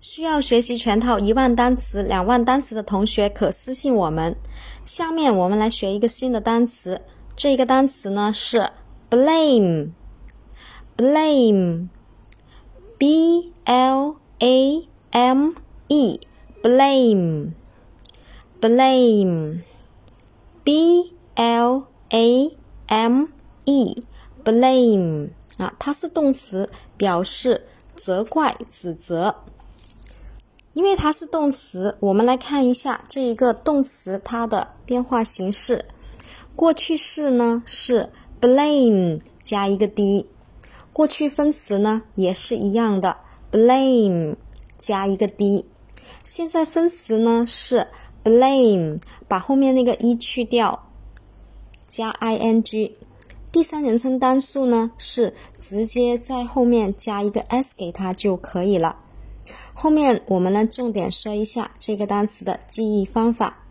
需要学习全套一万单词、两万单词的同学可私信我们。下面我们来学一个新的单词，这个单词呢是 blame，blame，b l a m e，blame，blame，b l a m e，blame 啊，它是动词，表示责怪、指责。因为它是动词，我们来看一下这一个动词它的变化形式。过去式呢是 blame 加一个 d，过去分词呢也是一样的 blame 加一个 d。现在分词呢是 blame 把后面那个 e 去掉，加 ing。第三人称单数呢是直接在后面加一个 s 给它就可以了。后面我们来重点说一下这个单词的记忆方法。